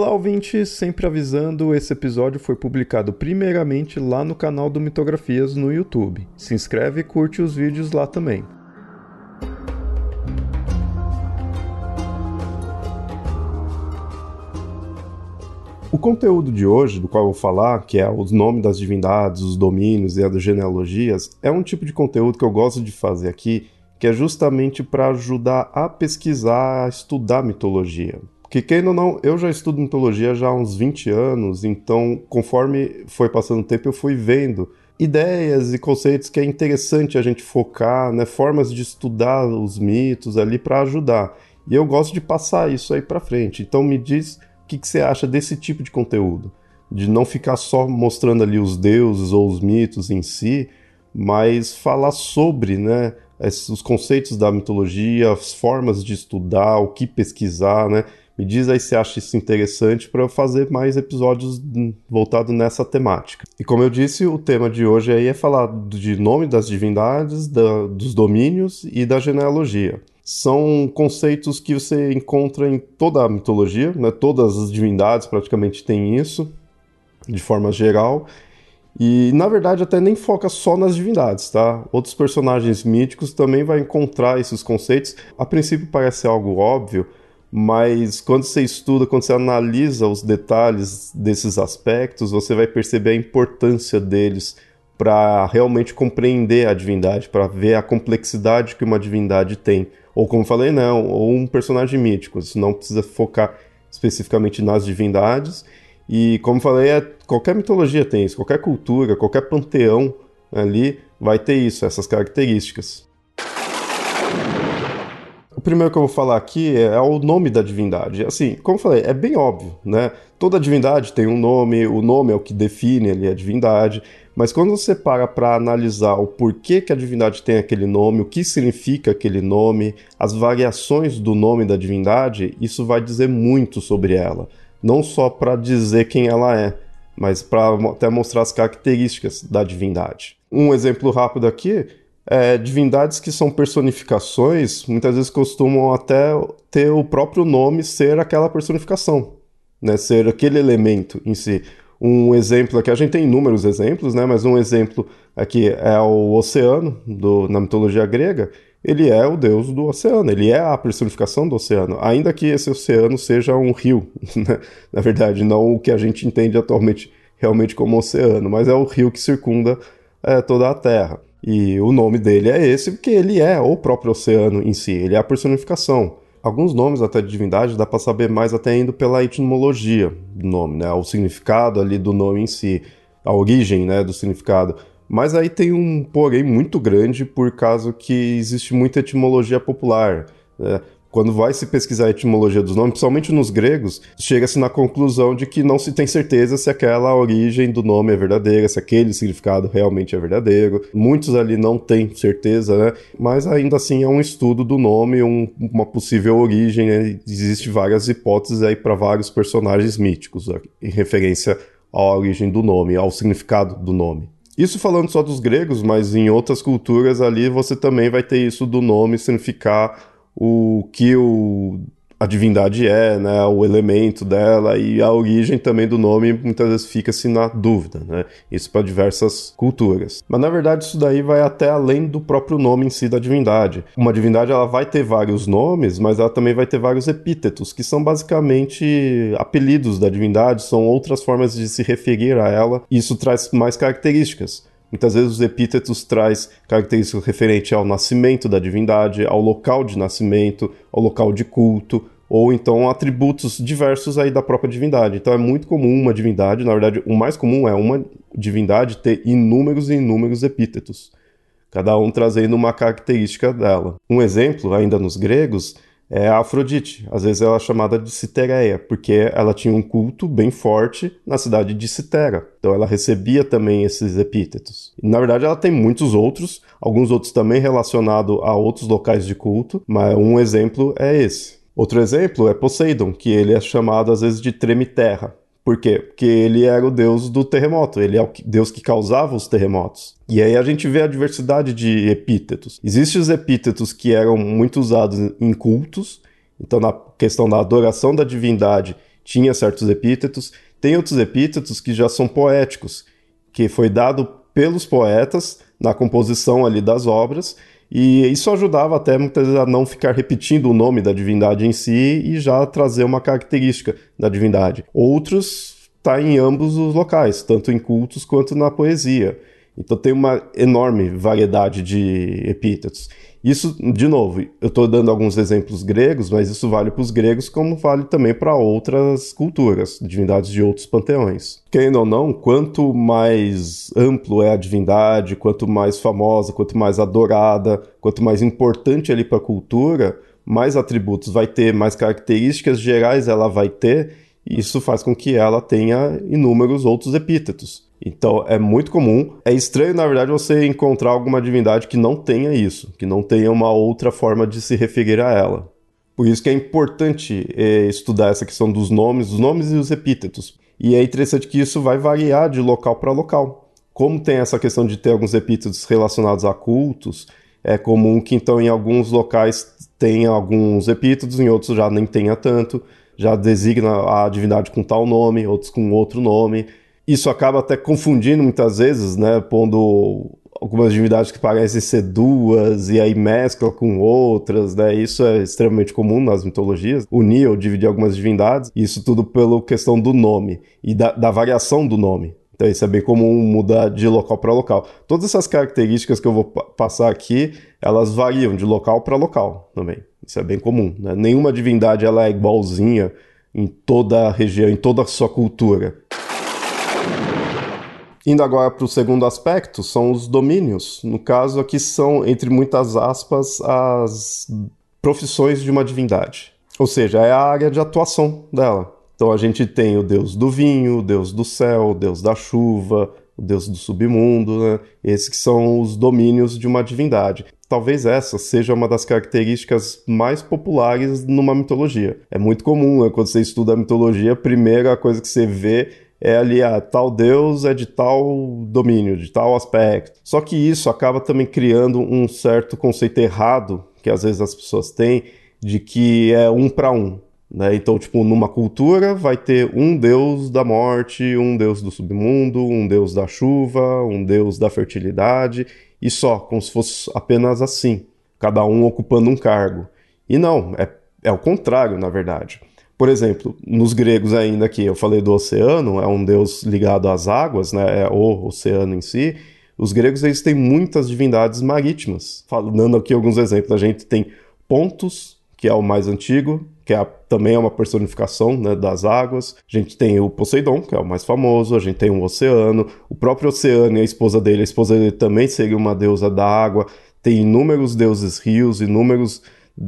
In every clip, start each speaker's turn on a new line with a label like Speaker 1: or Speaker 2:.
Speaker 1: Olá, ouvinte! Sempre avisando, esse episódio foi publicado primeiramente lá no canal do Mitografias no YouTube. Se inscreve e curte os vídeos lá também. O conteúdo de hoje, do qual eu vou falar, que é os nomes das divindades, os domínios e as genealogias, é um tipo de conteúdo que eu gosto de fazer aqui, que é justamente para ajudar a pesquisar, a estudar mitologia. Que quem ou não, eu já estudo mitologia já há uns 20 anos, então conforme foi passando o tempo eu fui vendo ideias e conceitos que é interessante a gente focar, né, formas de estudar os mitos ali para ajudar. E eu gosto de passar isso aí para frente. Então me diz o que, que você acha desse tipo de conteúdo, de não ficar só mostrando ali os deuses ou os mitos em si, mas falar sobre, né, os conceitos da mitologia, as formas de estudar, o que pesquisar, né? Me diz aí se acha isso interessante para fazer mais episódios voltados nessa temática. E como eu disse, o tema de hoje aí é falar de nome das divindades, da, dos domínios e da genealogia. São conceitos que você encontra em toda a mitologia, né? todas as divindades praticamente têm isso, de forma geral. E na verdade até nem foca só nas divindades, tá? Outros personagens míticos também vai encontrar esses conceitos. A princípio parece algo óbvio, mas quando você estuda, quando você analisa os detalhes desses aspectos, você vai perceber a importância deles para realmente compreender a divindade, para ver a complexidade que uma divindade tem. Ou como falei, não, ou um personagem mítico. Você não precisa focar especificamente nas divindades. E como falei, é, qualquer mitologia tem isso, qualquer cultura, qualquer panteão ali vai ter isso, essas características. O primeiro que eu vou falar aqui é, é o nome da divindade. Assim, como eu falei, é bem óbvio, né? Toda divindade tem um nome, o nome é o que define ali a divindade, mas quando você para para analisar o porquê que a divindade tem aquele nome, o que significa aquele nome, as variações do nome da divindade, isso vai dizer muito sobre ela. Não só para dizer quem ela é, mas para até mostrar as características da divindade. Um exemplo rápido aqui é, divindades que são personificações, muitas vezes costumam até ter o próprio nome ser aquela personificação, né? ser aquele elemento em si. Um exemplo aqui, a gente tem inúmeros exemplos, né? mas um exemplo aqui é o oceano, do, na mitologia grega, ele é o deus do oceano, ele é a personificação do oceano, ainda que esse oceano seja um rio, né? na verdade, não o que a gente entende atualmente realmente como oceano, mas é o rio que circunda é, toda a Terra. E o nome dele é esse porque ele é o próprio oceano em si, ele é a personificação. Alguns nomes até de divindade dá para saber mais até indo pela etimologia do nome, né? O significado ali do nome em si, a origem, né, do significado. Mas aí tem um porém muito grande por causa que existe muita etimologia popular. Né? Quando vai se pesquisar a etimologia dos nomes, principalmente nos gregos, chega-se na conclusão de que não se tem certeza se aquela origem do nome é verdadeira, se aquele significado realmente é verdadeiro. Muitos ali não têm certeza, né? Mas ainda assim é um estudo do nome, um, uma possível origem. Né? Existem várias hipóteses aí para vários personagens míticos, em referência à origem do nome, ao significado do nome. Isso falando só dos gregos, mas em outras culturas ali você também vai ter isso do nome significar o que o, a divindade é, né, o elemento dela e a origem também do nome muitas vezes fica-se na dúvida, né? Isso para diversas culturas. Mas na verdade isso daí vai até além do próprio nome em si da divindade. Uma divindade ela vai ter vários nomes, mas ela também vai ter vários epítetos, que são basicamente apelidos da divindade, são outras formas de se referir a ela. Isso traz mais características. Muitas vezes os epítetos traz características referentes ao nascimento da divindade, ao local de nascimento, ao local de culto, ou então atributos diversos aí da própria divindade. Então é muito comum uma divindade, na verdade, o mais comum é uma divindade ter inúmeros e inúmeros epítetos. cada um trazendo uma característica dela. Um exemplo, ainda nos gregos, é a Afrodite. Às vezes ela é chamada de Citereia, porque ela tinha um culto bem forte na cidade de Citera. Então ela recebia também esses epítetos. Na verdade, ela tem muitos outros, alguns outros também relacionados a outros locais de culto, mas um exemplo é esse. Outro exemplo é Poseidon, que ele é chamado às vezes de Treme-Terra. Por quê? Porque ele era o deus do terremoto, ele é o deus que causava os terremotos. E aí a gente vê a diversidade de epítetos. Existem os epítetos que eram muito usados em cultos, então na questão da adoração da divindade tinha certos epítetos. Tem outros epítetos que já são poéticos, que foi dado pelos poetas na composição ali das obras, e isso ajudava até muitas vezes a não ficar repetindo o nome da divindade em si e já trazer uma característica da divindade. Outros tá em ambos os locais, tanto em cultos quanto na poesia. Então tem uma enorme variedade de epítetos. Isso, de novo, eu estou dando alguns exemplos gregos, mas isso vale para os gregos como vale também para outras culturas, divindades de outros panteões. Querendo ou não, quanto mais amplo é a divindade, quanto mais famosa, quanto mais adorada, quanto mais importante ali para a cultura, mais atributos vai ter, mais características gerais ela vai ter, e isso faz com que ela tenha inúmeros outros epítetos. Então é muito comum. É estranho, na verdade, você encontrar alguma divindade que não tenha isso, que não tenha uma outra forma de se referir a ela. Por isso que é importante é, estudar essa questão dos nomes, os nomes e os epítetos. E é interessante que isso vai variar de local para local. Como tem essa questão de ter alguns epítetos relacionados a cultos, é comum que então em alguns locais tenha alguns epítetos, em outros já nem tenha tanto, já designa a divindade com tal nome, outros com outro nome. Isso acaba até confundindo muitas vezes, né? Pondo algumas divindades que parecem ser duas e aí mescla com outras, né? Isso é extremamente comum nas mitologias, unir ou dividir algumas divindades, isso tudo pela questão do nome e da, da variação do nome. Então isso é bem comum mudar de local para local. Todas essas características que eu vou passar aqui, elas variam de local para local também. Isso é bem comum. Né? Nenhuma divindade ela é igualzinha em toda a região, em toda a sua cultura. Indo agora para o segundo aspecto, são os domínios. No caso, aqui são, entre muitas aspas, as profissões de uma divindade. Ou seja, é a área de atuação dela. Então a gente tem o deus do vinho, o deus do céu, o deus da chuva, o deus do submundo, né? Esses que são os domínios de uma divindade. Talvez essa seja uma das características mais populares numa mitologia. É muito comum, né? quando você estuda a mitologia, a primeira coisa que você vê é ali, a ah, tal deus é de tal domínio, de tal aspecto. Só que isso acaba também criando um certo conceito errado, que às vezes as pessoas têm, de que é um para um. Né? Então, tipo, numa cultura vai ter um deus da morte, um deus do submundo, um deus da chuva, um deus da fertilidade, e só, como se fosse apenas assim, cada um ocupando um cargo. E não, é, é o contrário, na verdade. Por exemplo, nos gregos ainda aqui, eu falei do oceano, é um deus ligado às águas, né, é o oceano em si. Os gregos eles têm muitas divindades marítimas. Dando aqui alguns exemplos, a gente tem Pontus, que é o mais antigo, que é, também é uma personificação né, das águas. A gente tem o Poseidon, que é o mais famoso. A gente tem o Oceano. O próprio Oceano e a esposa dele, a esposa dele também seria uma deusa da água. Tem inúmeros deuses rios, inúmeros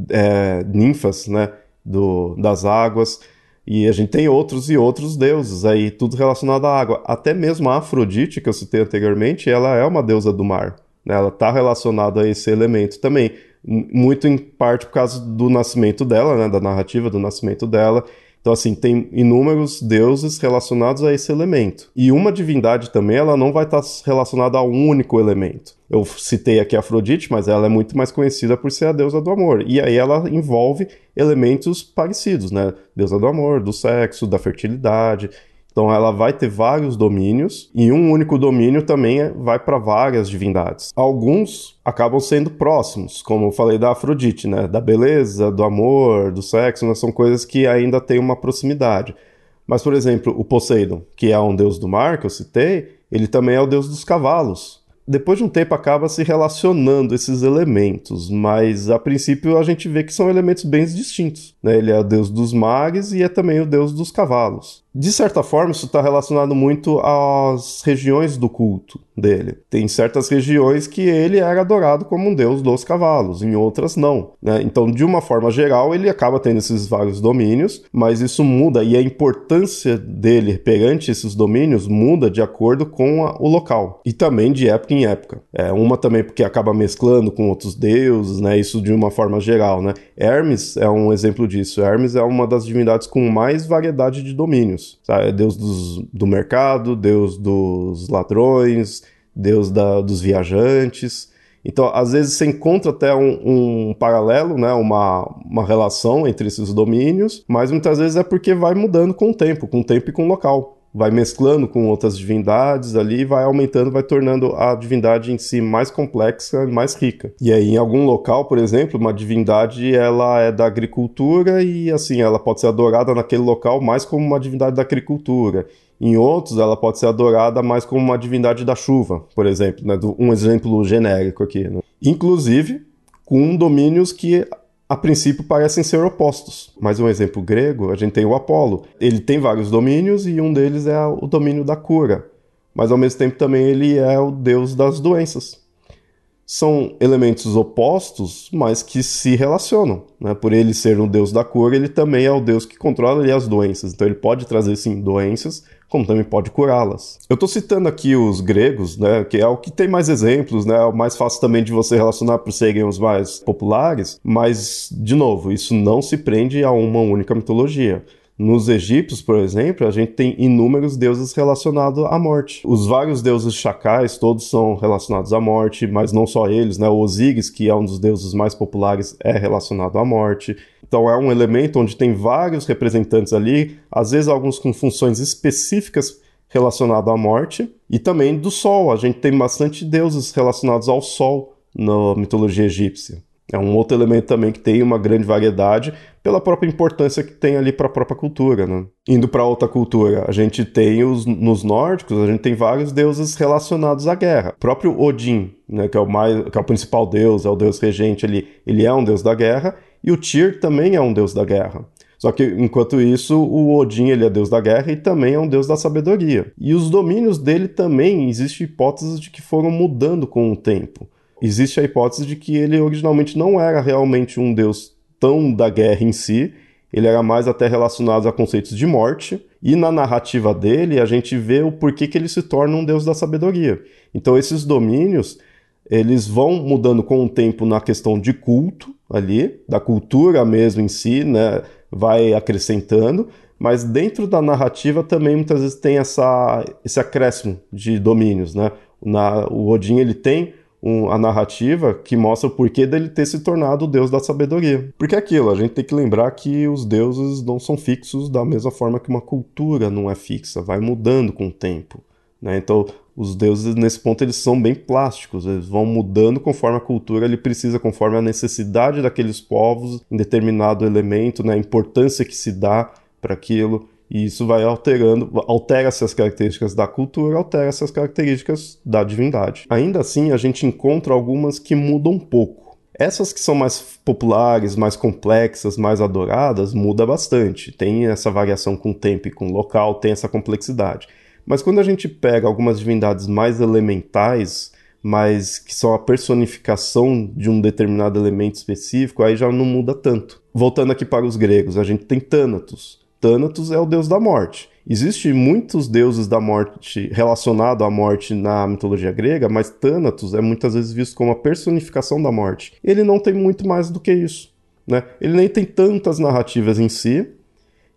Speaker 1: é, ninfas, né? Do, das águas. E a gente tem outros e outros deuses aí, tudo relacionado à água. Até mesmo a Afrodite, que eu citei anteriormente, ela é uma deusa do mar. Né? Ela está relacionada a esse elemento também. Muito em parte por causa do nascimento dela, né? da narrativa do nascimento dela. Então, assim, tem inúmeros deuses relacionados a esse elemento. E uma divindade também, ela não vai estar relacionada a um único elemento. Eu citei aqui Afrodite, mas ela é muito mais conhecida por ser a deusa do amor. E aí ela envolve elementos parecidos, né? Deusa do amor, do sexo, da fertilidade. Então ela vai ter vários domínios e um único domínio também é, vai para várias divindades. Alguns acabam sendo próximos, como eu falei da Afrodite, né? Da beleza, do amor, do sexo, né? são coisas que ainda têm uma proximidade. Mas, por exemplo, o Poseidon, que é um deus do mar que eu citei, ele também é o deus dos cavalos depois de um tempo acaba se relacionando esses elementos, mas a princípio a gente vê que são elementos bem distintos. Né? Ele é o deus dos mares e é também o deus dos cavalos. De certa forma, isso está relacionado muito às regiões do culto dele. Tem certas regiões que ele era adorado como um deus dos cavalos, em outras não. Né? Então, de uma forma geral, ele acaba tendo esses vários domínios, mas isso muda e a importância dele perante esses domínios muda de acordo com a, o local e também de época em época. É uma também porque acaba mesclando com outros deuses, né? Isso de uma forma geral, né? Hermes é um exemplo disso. Hermes é uma das divindades com mais variedade de domínios. Sabe? É deus dos, do mercado, deus dos ladrões, deus da, dos viajantes. Então, às vezes, você encontra até um, um, paralelo, né, uma, uma relação entre esses domínios, mas muitas vezes é porque vai mudando com o tempo, com o tempo e com o local. Vai mesclando com outras divindades ali, vai aumentando, vai tornando a divindade em si mais complexa e mais rica. E aí, em algum local, por exemplo, uma divindade ela é da agricultura e assim ela pode ser adorada naquele local mais como uma divindade da agricultura. Em outros, ela pode ser adorada mais como uma divindade da chuva, por exemplo, né? um exemplo genérico aqui. Né? Inclusive, com domínios que a princípio parecem ser opostos. Mais um exemplo grego, a gente tem o Apolo. Ele tem vários domínios e um deles é o domínio da cura, mas ao mesmo tempo também ele é o deus das doenças são elementos opostos, mas que se relacionam. Né? Por ele ser um deus da cura, ele também é o deus que controla ali, as doenças. Então ele pode trazer sim doenças, como também pode curá-las. Eu estou citando aqui os gregos, né, que é o que tem mais exemplos, né, é o mais fácil também de você relacionar por serem os mais populares, mas, de novo, isso não se prende a uma única mitologia. Nos egípcios, por exemplo, a gente tem inúmeros deuses relacionados à morte. Os vários deuses chacais, todos são relacionados à morte, mas não só eles, né? O Osíris, que é um dos deuses mais populares, é relacionado à morte. Então é um elemento onde tem vários representantes ali, às vezes alguns com funções específicas relacionadas à morte, e também do sol. A gente tem bastante deuses relacionados ao sol na mitologia egípcia. É um outro elemento também que tem uma grande variedade pela própria importância que tem ali para a própria cultura, né? Indo para outra cultura, a gente tem os nos nórdicos, a gente tem vários deuses relacionados à guerra. O próprio Odin, né, que é o mais, que é o principal deus, é o deus regente ali, ele é um deus da guerra, e o Tyr também é um deus da guerra. Só que enquanto isso, o Odin ele é deus da guerra e também é um deus da sabedoria. E os domínios dele também existe hipóteses de que foram mudando com o tempo existe a hipótese de que ele originalmente não era realmente um deus tão da guerra em si, ele era mais até relacionado a conceitos de morte, e na narrativa dele a gente vê o porquê que ele se torna um deus da sabedoria. Então esses domínios, eles vão mudando com o tempo na questão de culto ali, da cultura mesmo em si, né, vai acrescentando, mas dentro da narrativa também muitas vezes tem essa, esse acréscimo de domínios, né? Na, o Odin ele tem um, a narrativa que mostra o porquê dele ter se tornado o deus da sabedoria. Porque é aquilo, a gente tem que lembrar que os deuses não são fixos da mesma forma que uma cultura não é fixa, vai mudando com o tempo. Né? Então, os deuses, nesse ponto, eles são bem plásticos, eles vão mudando conforme a cultura ele precisa, conforme a necessidade daqueles povos em determinado elemento, né? a importância que se dá para aquilo. E isso vai alterando, altera-se as características da cultura, altera-se as características da divindade. Ainda assim, a gente encontra algumas que mudam um pouco. Essas que são mais populares, mais complexas, mais adoradas, muda bastante. Tem essa variação com tempo e com local, tem essa complexidade. Mas quando a gente pega algumas divindades mais elementais, mas que são a personificação de um determinado elemento específico, aí já não muda tanto. Voltando aqui para os gregos, a gente tem Thanatos. Thanatos é o deus da morte. Existem muitos deuses da morte relacionados à morte na mitologia grega, mas Thanatos é muitas vezes visto como a personificação da morte. Ele não tem muito mais do que isso. Né? Ele nem tem tantas narrativas em si,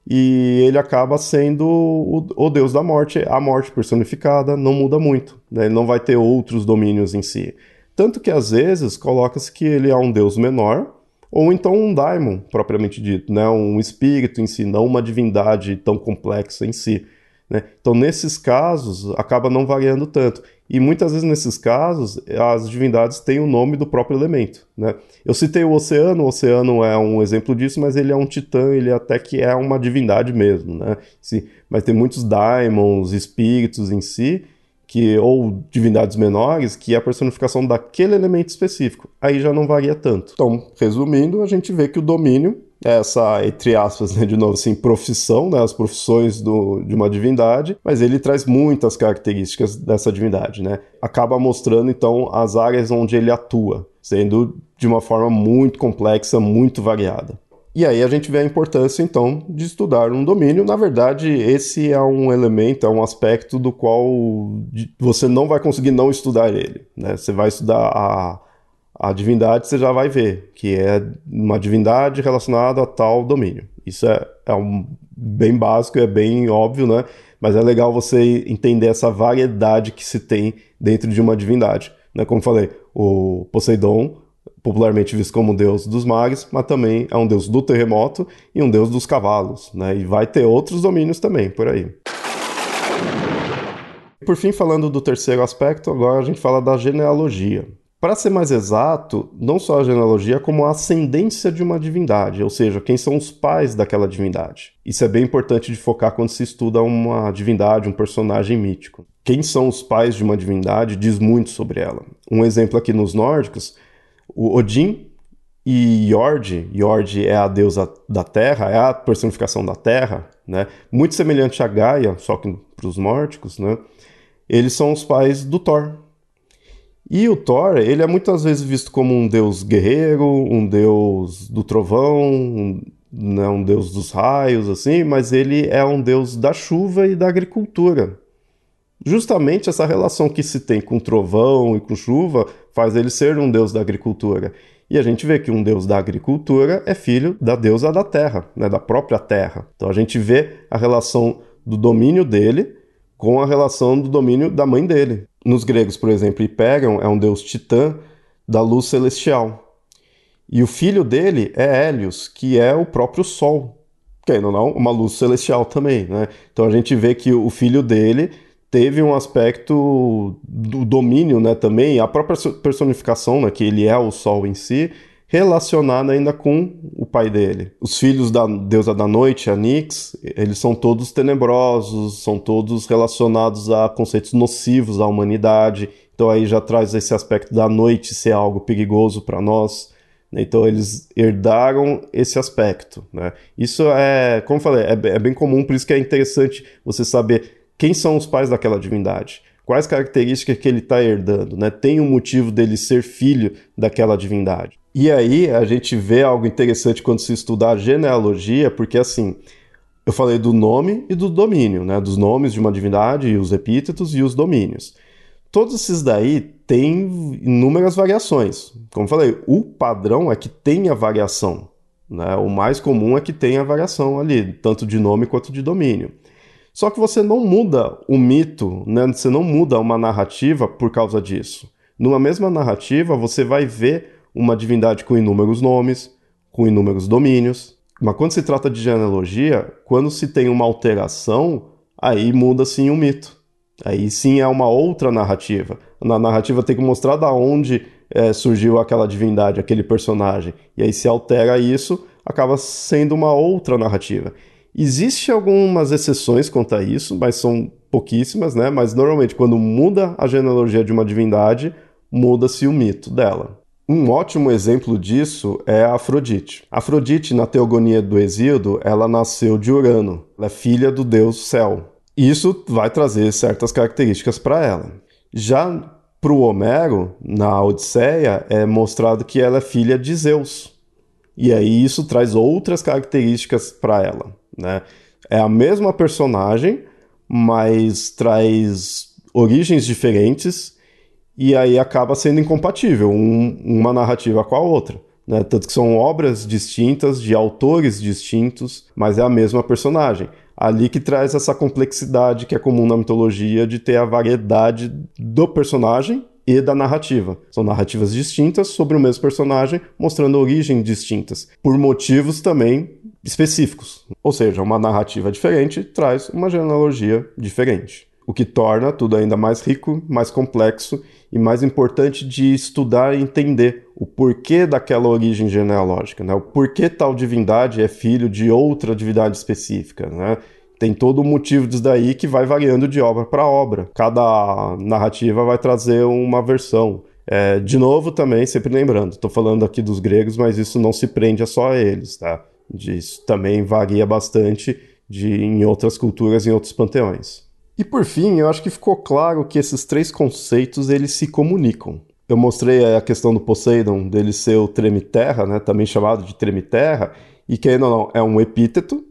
Speaker 1: e ele acaba sendo o, o, deus da morte, a morte personificada, não muda muito. Né? Ele não vai ter outros domínios em si. Tanto que às vezes coloca-se que ele é um deus menor, ou então um daimon, propriamente dito, né? um espírito em si, não uma divindade tão complexa em si. Né? Então, nesses casos, acaba não variando tanto. E muitas vezes, nesses casos, as divindades têm o nome do próprio elemento. Né? Eu citei o oceano, o oceano é um exemplo disso, mas ele é um titã, ele até que é uma divindade mesmo. Né? Sim, mas tem muitos daimons, espíritos em si, que ou divindades menores, que é a personificação daquele elemento específico. Aí já não varia tanto. Então, resumindo, a gente vê que o domínio essa, entre aspas, né, de novo, assim, profissão, né, as profissões do, de uma divindade, mas ele traz muitas características dessa divindade, né? Acaba mostrando, então, as áreas onde ele atua, sendo de uma forma muito complexa, muito variada. E aí a gente vê a importância, então, de estudar um domínio. Na verdade, esse é um elemento, é um aspecto do qual você não vai conseguir não estudar ele. Né? Você vai estudar a, a divindade, você já vai ver que é uma divindade relacionada a tal domínio. Isso é, é um, bem básico, é bem óbvio, né? Mas é legal você entender essa variedade que se tem dentro de uma divindade. Né? Como falei, o Poseidon popularmente visto como deus dos mares, mas também é um deus do terremoto e um deus dos cavalos, né? E vai ter outros domínios também por aí. Por fim, falando do terceiro aspecto, agora a gente fala da genealogia. Para ser mais exato, não só a genealogia, como a ascendência de uma divindade, ou seja, quem são os pais daquela divindade. Isso é bem importante de focar quando se estuda uma divindade, um personagem mítico. Quem são os pais de uma divindade diz muito sobre ela. Um exemplo aqui nos nórdicos o Odin e Jord, Jord é a deusa da terra, é a personificação da terra, né? Muito semelhante a Gaia, só que para os nórdicos, né? Eles são os pais do Thor. E o Thor, ele é muitas vezes visto como um deus guerreiro, um deus do trovão, um, né, um deus dos raios, assim, mas ele é um deus da chuva e da agricultura. Justamente essa relação que se tem com trovão e com chuva faz ele ser um deus da agricultura. E a gente vê que um deus da agricultura é filho da deusa da terra, né, da própria terra. Então a gente vê a relação do domínio dele com a relação do domínio da mãe dele. Nos gregos, por exemplo, Hiperion é um deus titã da luz celestial. E o filho dele é Hélios, que é o próprio Sol. Querendo ou não, uma luz celestial também, né? Então a gente vê que o filho dele teve um aspecto do domínio, né, também, a própria personificação, né, que ele é o sol em si, relacionada ainda com o pai dele. Os filhos da deusa da noite, a Nix, eles são todos tenebrosos, são todos relacionados a conceitos nocivos à humanidade. Então aí já traz esse aspecto da noite ser algo perigoso para nós. Né. Então eles herdaram esse aspecto. Né? Isso é, como eu falei, é, é bem comum, por isso que é interessante você saber quem são os pais daquela divindade? Quais características que ele está herdando? Né? Tem um motivo dele ser filho daquela divindade. E aí a gente vê algo interessante quando se estuda a genealogia, porque assim, eu falei do nome e do domínio, né? dos nomes de uma divindade, e os epítetos e os domínios. Todos esses daí têm inúmeras variações. Como eu falei, o padrão é que tenha variação. Né? O mais comum é que tenha variação ali, tanto de nome quanto de domínio. Só que você não muda o mito, né? você não muda uma narrativa por causa disso. Numa mesma narrativa, você vai ver uma divindade com inúmeros nomes, com inúmeros domínios. Mas quando se trata de genealogia, quando se tem uma alteração, aí muda sim o mito. Aí sim é uma outra narrativa. Na narrativa tem que mostrar da onde é, surgiu aquela divindade, aquele personagem. E aí se altera isso, acaba sendo uma outra narrativa. Existem algumas exceções quanto a isso, mas são pouquíssimas, né? Mas normalmente quando muda a genealogia de uma divindade, muda-se o mito dela. Um ótimo exemplo disso é a Afrodite. Afrodite, na Teogonia do Exíodo, ela nasceu de Urano. Ela é filha do deus Céu. Isso vai trazer certas características para ela. Já para o Homero, na Odisseia, é mostrado que ela é filha de Zeus. E aí isso traz outras características para ela. Né? É a mesma personagem, mas traz origens diferentes e aí acaba sendo incompatível um, uma narrativa com a outra. Né? Tanto que são obras distintas, de autores distintos, mas é a mesma personagem. Ali que traz essa complexidade que é comum na mitologia de ter a variedade do personagem e da narrativa. São narrativas distintas sobre o mesmo personagem, mostrando origens distintas, por motivos também específicos. Ou seja, uma narrativa diferente traz uma genealogia diferente. O que torna tudo ainda mais rico, mais complexo e mais importante de estudar e entender o porquê daquela origem genealógica, né? O porquê tal divindade é filho de outra divindade específica, né? Tem todo o motivo disso daí que vai variando de obra para obra. Cada narrativa vai trazer uma versão. É, de novo, também, sempre lembrando, estou falando aqui dos gregos, mas isso não se prende a só a eles, tá? Isso também varia bastante de, em outras culturas, em outros panteões. E por fim, eu acho que ficou claro que esses três conceitos eles se comunicam. Eu mostrei a questão do Poseidon, dele ser o treme-terra, né, também chamado de treme-terra, e que ainda não é um epíteto,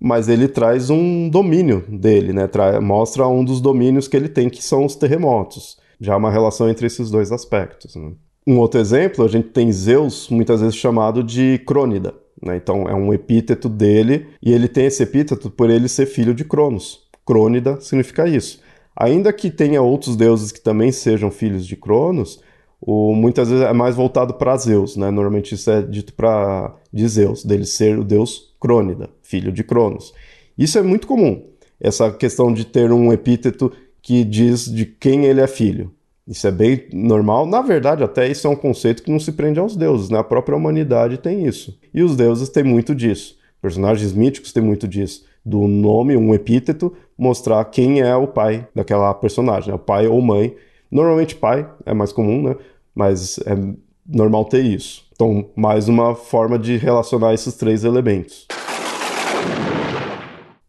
Speaker 1: mas ele traz um domínio dele, né, mostra um dos domínios que ele tem, que são os terremotos. Já há uma relação entre esses dois aspectos. Né? Um outro exemplo, a gente tem Zeus, muitas vezes chamado de Crônida. Né? Então é um epíteto dele, e ele tem esse epíteto por ele ser filho de Cronos. Crônida significa isso. Ainda que tenha outros deuses que também sejam filhos de Cronos, o, muitas vezes é mais voltado para Zeus, né? Normalmente isso é dito para de Zeus, dele ser o deus Crônida, filho de Cronos. Isso é muito comum, essa questão de ter um epíteto que diz de quem ele é filho. Isso é bem normal. Na verdade, até isso é um conceito que não se prende aos deuses, né? A própria humanidade tem isso. E os deuses têm muito disso. Personagens míticos têm muito disso. Do nome, um epíteto, mostrar quem é o pai daquela personagem, né? o pai ou mãe. Normalmente pai é mais comum, né? Mas é normal ter isso. Então, mais uma forma de relacionar esses três elementos.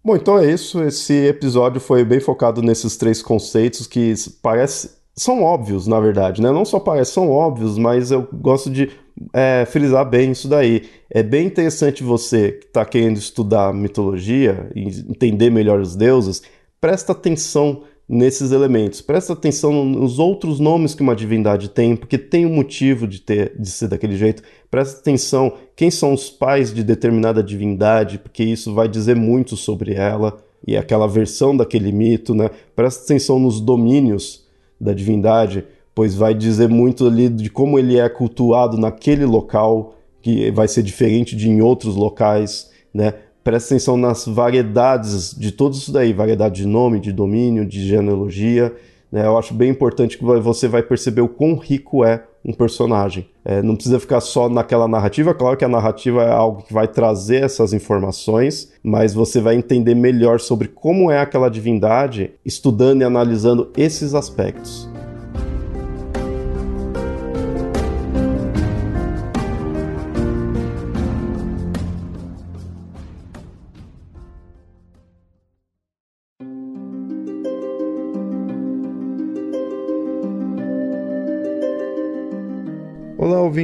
Speaker 1: Bom, então é isso. Esse episódio foi bem focado nesses três conceitos que parece são óbvios, na verdade, né? Não só parecem, são óbvios, mas eu gosto de é, frisar bem isso daí. É bem interessante você que está querendo estudar mitologia e entender melhor os deuses, presta atenção nesses elementos, presta atenção nos outros nomes que uma divindade tem, porque tem um motivo de ter de ser daquele jeito. Presta atenção quem são os pais de determinada divindade, porque isso vai dizer muito sobre ela e aquela versão daquele mito, né? Presta atenção nos domínios da divindade, pois vai dizer muito ali de como ele é cultuado naquele local, que vai ser diferente de em outros locais, né? Presta atenção nas variedades de tudo isso daí, variedade de nome, de domínio, de genealogia, né? Eu acho bem importante que você vai perceber o quão rico é um personagem. É, não precisa ficar só naquela narrativa, claro que a narrativa é algo que vai trazer essas informações, mas você vai entender melhor sobre como é aquela divindade estudando e analisando esses aspectos.